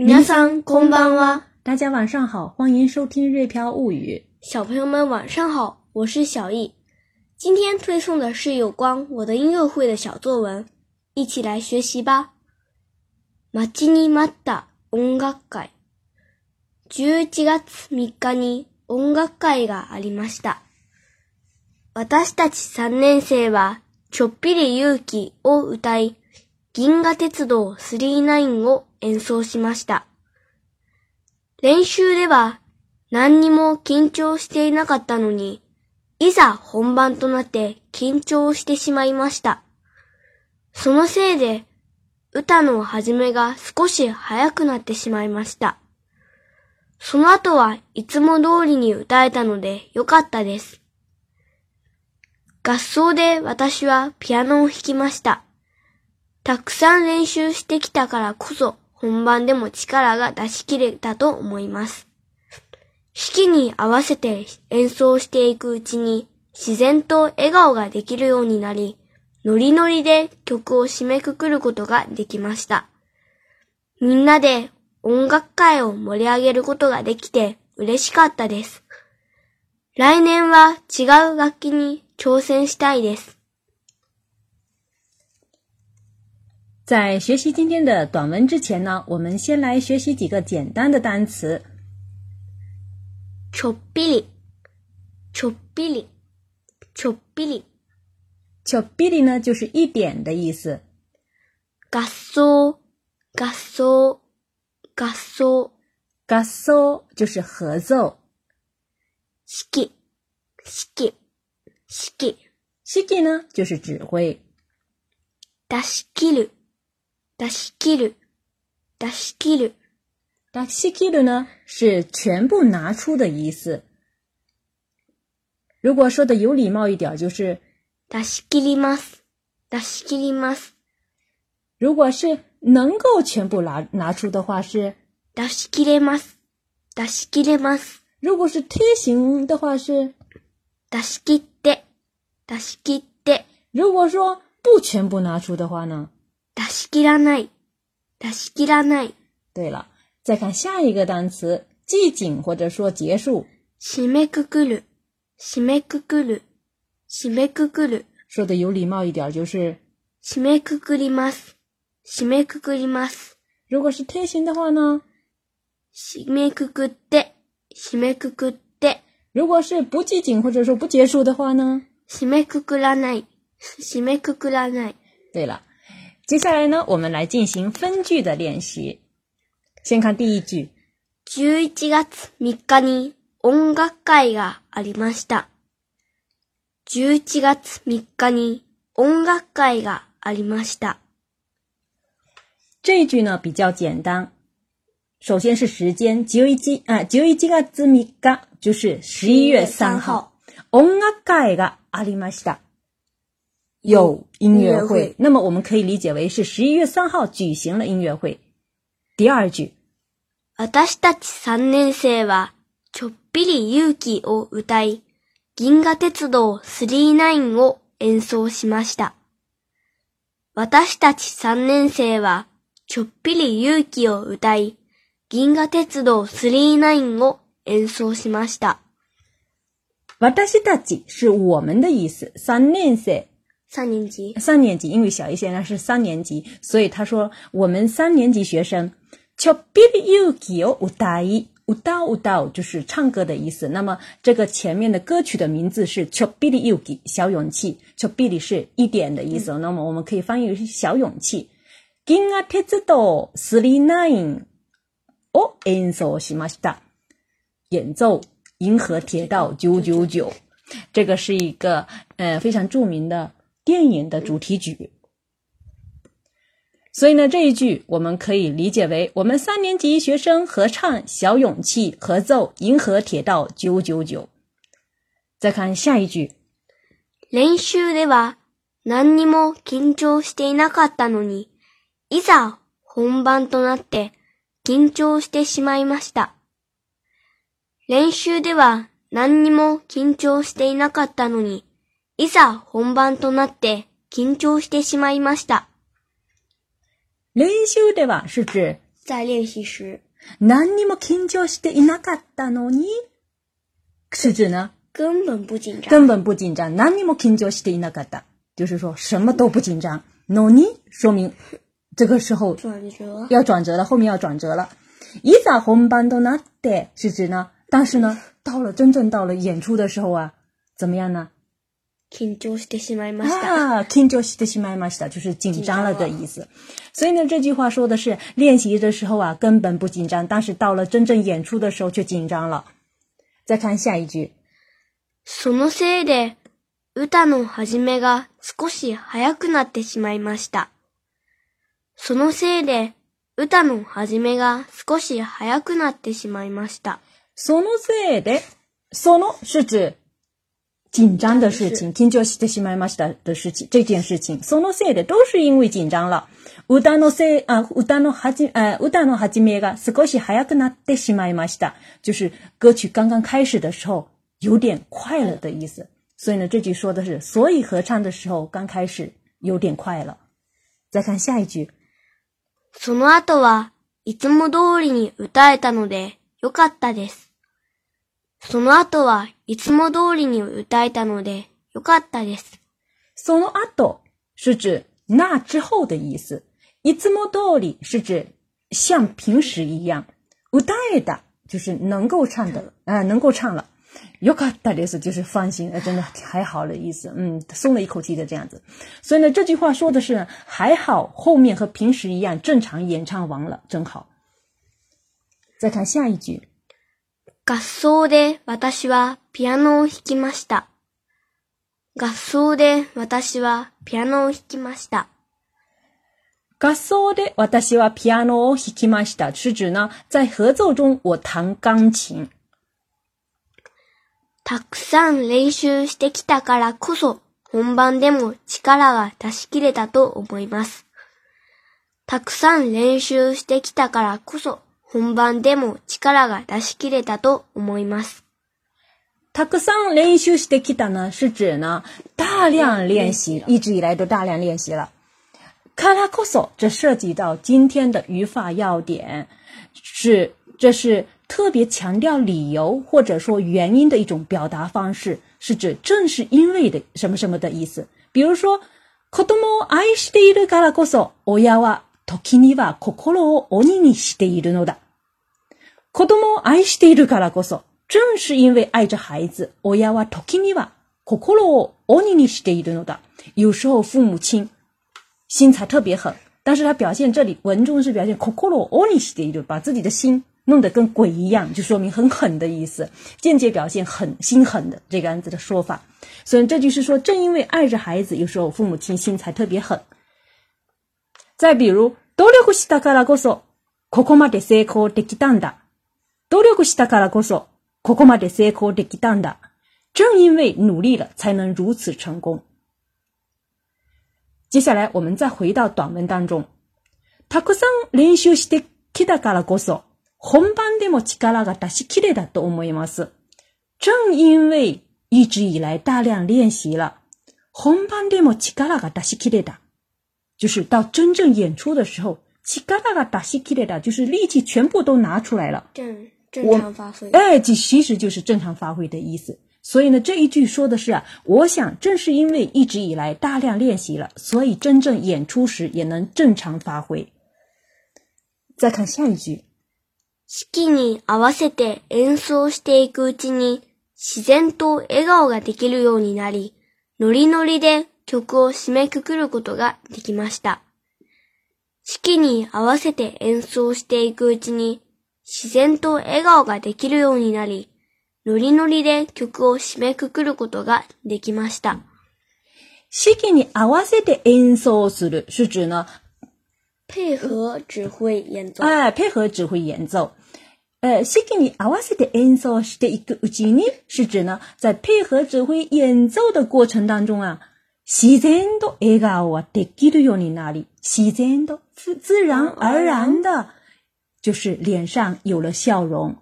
こん空邦は。大家晚上好，欢迎收听《瑞飘物语》。小朋友们晚上好，我是小易，今天推送的是有关我的音乐会的小作文，一起来学习吧。マジにまた音楽会。十一月三日に音楽会がありました。私たち三年生はちょっぴり勇気を歌い、銀河鉄道三九を。演奏しました。練習では何にも緊張していなかったのに、いざ本番となって緊張してしまいました。そのせいで歌の始めが少し早くなってしまいました。その後はいつも通りに歌えたのでよかったです。合奏で私はピアノを弾きました。たくさん練習してきたからこそ本番でも力が出し切れたと思います。式に合わせて演奏していくうちに自然と笑顔ができるようになり、ノリノリで曲を締めくくることができました。みんなで音楽会を盛り上げることができて嬉しかったです。来年は違う楽器に挑戦したいです。在学习今天的短文之前呢，我们先来学习几个简单的单词。c h u b b i c h u b l i c h u b l i c h u b l i 呢就是一点的意思。gasu，gasu，gasu，gasu 就是合奏。skip，skip，skip，skip 呢就是指挥。d a s h k i r u 出し切る、出し切る、出し切る呢，是全部拿出的意思。如果说的有礼貌一点，就是出し切ります、出し切ります。如果是能够全部拿拿出的话，是出し切ります、出し切ります。如果是梯形的话，是出し切って、出し切如果说不全部拿出的话呢？出し切らない、出し切らない。对了，再看下一个单词，寂静或者说结束。閉めくくる、閉めくくる、閉めくくる。说的有礼貌一点就是。閉めくくります、閉めくくります。如果是贴心的话呢？閉めくくって、閉めくくって。如果是不寂静或者说不结束的话呢？閉めくくらない、閉めくくらない。对了。接下来呢，我们来进行分句的练习。先看第一句：十一月三日，音楽会がありました。十一月三日，音楽会がありました。这句呢比较简单，首先是时间：十一啊，十一月三日，就是十一月三号，音楽会がありました。有音乐会，那么我们可以理解为是十一月三号举行了音乐会。第二句，私たち三年生はちょっぴり勇気を歌い、銀河鉄道39を演奏しました。私たち三年生はちょっぴり勇気を歌い、銀河鉄道39を演奏しました。私たち是我们的意思，三年生。三年级，三年级，因为小一现在是三年级，所以他说我们三年级学生 cho b i l i y u u d i 就是唱歌的意思。那么这个前面的歌曲的名字是 cho b i y u i 小勇气，cho b 是一点的意思。那么我们可以翻译为小勇气。g i n a 道 three nine 哦 e n s 演奏银河铁道九九九，这个是一个呃非常著名的。电影的主题曲，所以呢，这一句我们可以理解为我们三年级学生合唱《小勇气》，合奏《银河铁道九九九》。再看下一句，練習では何にも緊張していなかったのに、いざ本番となって緊張してしまいました。練習では何にも緊張していなかったのに。いざ本番となって緊張してしまいました。練習では是指在練習時。何にも緊張していなかったのに是指呢根本不緊張。根本不緊張。何にも緊張していなかった。就是说什么都不緊張。のに说明这个时候转折要转折了，后面要转折了。いざ本番となって是指呢，但是呢，到了真正到了演出的时候啊，怎么样呢？緊張してしまいました。啊，緊張してしまいました，就是紧张了的意思。所以呢，这句话说的是练习的时候啊，根本不紧张，但是到了真正演出的时候却紧张了。再看下一句，そのせいで歌の始めが少し早くなってしまいました。そのせいで歌の始めが少し早くなってしまいました。そのせいで、その是指紧张的事情，听叫西德西麦马し达的事情，这件事情，所有的都是因为紧张了。乌达诺西啊，乌达诺哈吉啊，乌达诺哈吉米嘎，是可惜还ま跟他德西就是歌曲刚刚开始的时候有点快了的意思。所以呢，这句说的是，所以合唱的时候刚开始有点快了。再看下一句，そのあはいつも通りに歌えたので良かったです。その後はいつも通りに歌えたので良かったです。その後是指那之后的意思，いつも通り是指像平时一样，歌えた就是能够唱的，啊，能够唱了，良かったです就是放心，啊，真的还好的意思，嗯，松了一口气的这样子。所以呢，这句话说的是还好，后面和平时一样正常演唱完了，正好。再看下一句。合奏で私はピアノを弾きました。合奏で私はピアノを弾きました。合奏で私はピアノを弾きました。是指呢，在合奏中我弹钢琴。たくさん練習してきたからこそ、本番でも力は出し切れたと思います。たくさん練習してきたからこそ、本番でも力が出し切れたと思います。たくさん練習してきたな、是指な大量练习一直以来都大量练习了。からこそ，这涉及到今天的语法要点，是这是特别强调理由或者说原因的一种表达方式，是指正是因为的什么什么的意思。比如说，子供を愛しているからこそ、親は。時には心を鬼にしているのだ。子供を愛しているからこそ，正是因为爱着孩子，親は時には心を鬼にしているのだ。有时候父母亲心才特别狠，但是他表现这里文中是表现 o 心 o 鬼にしている，把自己的心弄得跟鬼一样，就说明很狠的意思，间接表现狠心狠的这个样子的说法。所以这就是说，正因为爱着孩子，有时候父母亲心才特别狠。再比如。努力したからこそ、ここまで成功できたんだ。努力したからこそ、ここまで成功できたんだ。正因为努力了，才能如此成功。接下来，我们再回到短文当中。たくさん練習してきたからこそ、本番でも力が出しきれたと思います。正因为一直以来大量練習了，本番でも力が出しきれた。就是到真正演出的时候，嘎嘎哒哒哒就是力气全部都拿出来了，正正常发挥。哎，这其实就是正常发挥的意思。所以呢，这一句说的是啊，我想正是因为一直以来大量练习了，所以真正演出时也能正常发挥。再看下一句，适に合わせて演奏していくうちに、自然と笑顔ができるようになり、のりのりで。曲を締めくくることができました。式に合わせて演奏していくうちに、自然と笑顔ができるようになり、ノリノリで曲を締めくくることができました。式に合わせて演奏する是指呢配合指揮演奏。哎、配合指挥演奏。呃，式に合わせて演奏していくうちに，是指呢，在配合指挥演奏的过程当中啊，喜真都哎噶我，的吉的要你那里，喜真都是自然而然的，就是脸上有了笑容。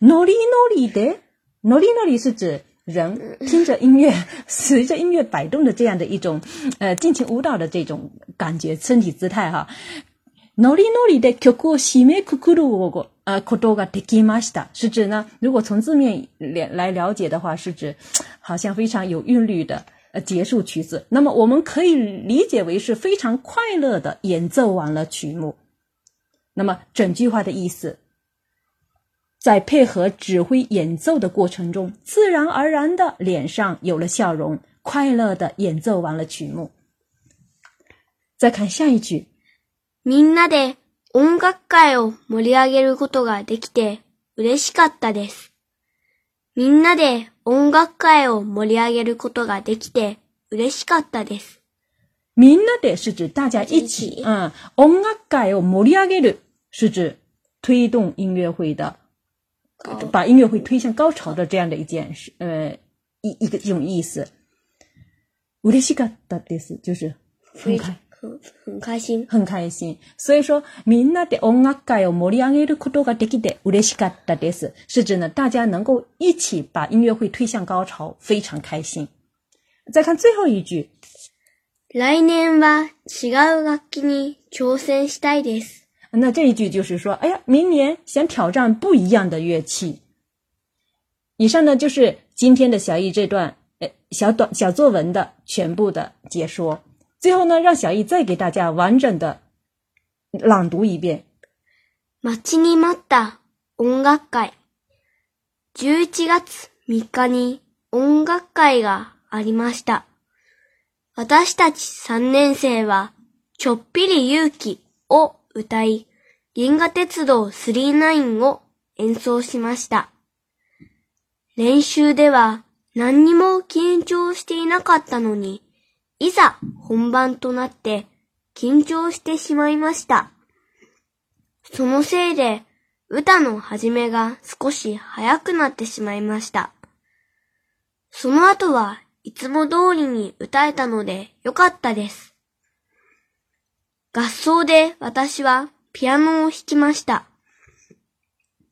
努力努力的，努力努力是指人听着音乐，随着音乐摆动的这样的一种，呃，尽情舞蹈的这种感觉，身体姿态哈。努力努力的曲库西梅库库鲁，呃，可多个 master 是指呢？如果从字面来来了解的话，是指好像非常有韵律的。呃，结束曲子。那么我们可以理解为是非常快乐的演奏完了曲目。那么整句话的意思，在配合指挥演奏的过程中，自然而然的脸上有了笑容，快乐的演奏完了曲目。再看下一句，みんなで音楽会を盛り上げることができてうしかったです。みんなで音楽会を盛り上げることができて嬉しかったです。みんなで是指大家一起うん、音楽会を盛り上げる是指推動音乐会的，把音乐会推向高潮的这样的一件事，呃，一一个一种意思。嬉しかったです，就是分开。很开心，很开心。所以说，みんなで音楽会を盛り上げることができて嬉しいかったです。是指呢，大家能够一起把音乐会推向高潮，非常开心。再看最后一句，来年は違う楽器に挑戦したいです。那这一句就是说，哎呀，明年想挑战不一样的乐器。以上呢，就是今天的小易这段呃小短小作文的全部的解说。最後呢，让小易再给大家完整的朗读一遍。待ちに待った音楽会。11月3日に音楽会がありました。私たち3年生はちょっぴり勇気を歌い、銀河鉄道39を演奏しました。練習では何にも緊張していなかったのに、いざ本番となって緊張してしまいました。そのせいで歌の始めが少し早くなってしまいました。その後はいつも通りに歌えたのでよかったです。合奏で私はピアノを弾きました。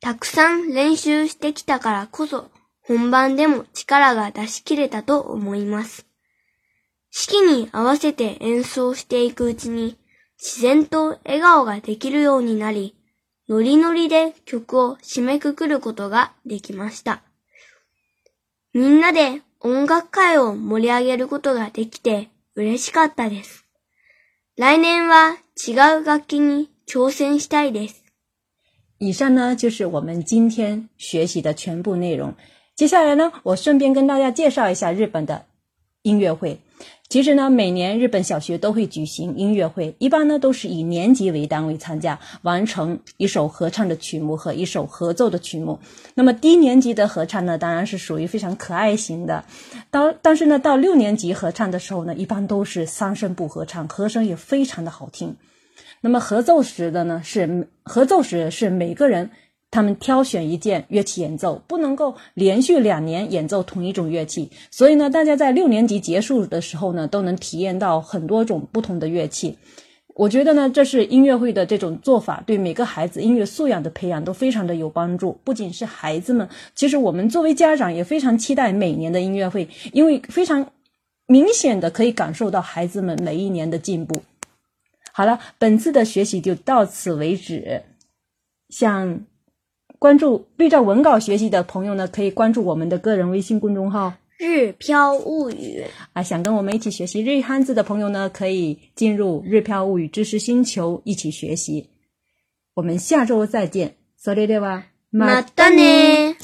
たくさん練習してきたからこそ本番でも力が出し切れたと思います。式に合わせて演奏していくうちに、自然と笑顔ができるようになり、ノリノリで曲を締めくくることができました。みんなで音楽会を盛り上げることができて嬉しかったです。来年は違う楽器に挑戦したいです。以上呢就是我们今天学习的全部内容。接下来呢，我顺便跟大家介绍一下日本的音乐会。其实呢，每年日本小学都会举行音乐会，一般呢都是以年级为单位参加，完成一首合唱的曲目和一首合奏的曲目。那么低年级的合唱呢，当然是属于非常可爱型的，到但是呢，到六年级合唱的时候呢，一般都是三声部合唱，和声也非常的好听。那么合奏时的呢，是合奏时是每个人。他们挑选一件乐器演奏，不能够连续两年演奏同一种乐器，所以呢，大家在六年级结束的时候呢，都能体验到很多种不同的乐器。我觉得呢，这是音乐会的这种做法，对每个孩子音乐素养的培养都非常的有帮助。不仅是孩子们，其实我们作为家长也非常期待每年的音乐会，因为非常明显的可以感受到孩子们每一年的进步。好了，本次的学习就到此为止，像。关注对照文稿学习的朋友呢，可以关注我们的个人微信公众号“日飘物语”。啊，想跟我们一起学习日语汉字的朋友呢，可以进入“日飘物语”知识星球一起学习。我们下周再见 s れ r は、またね。马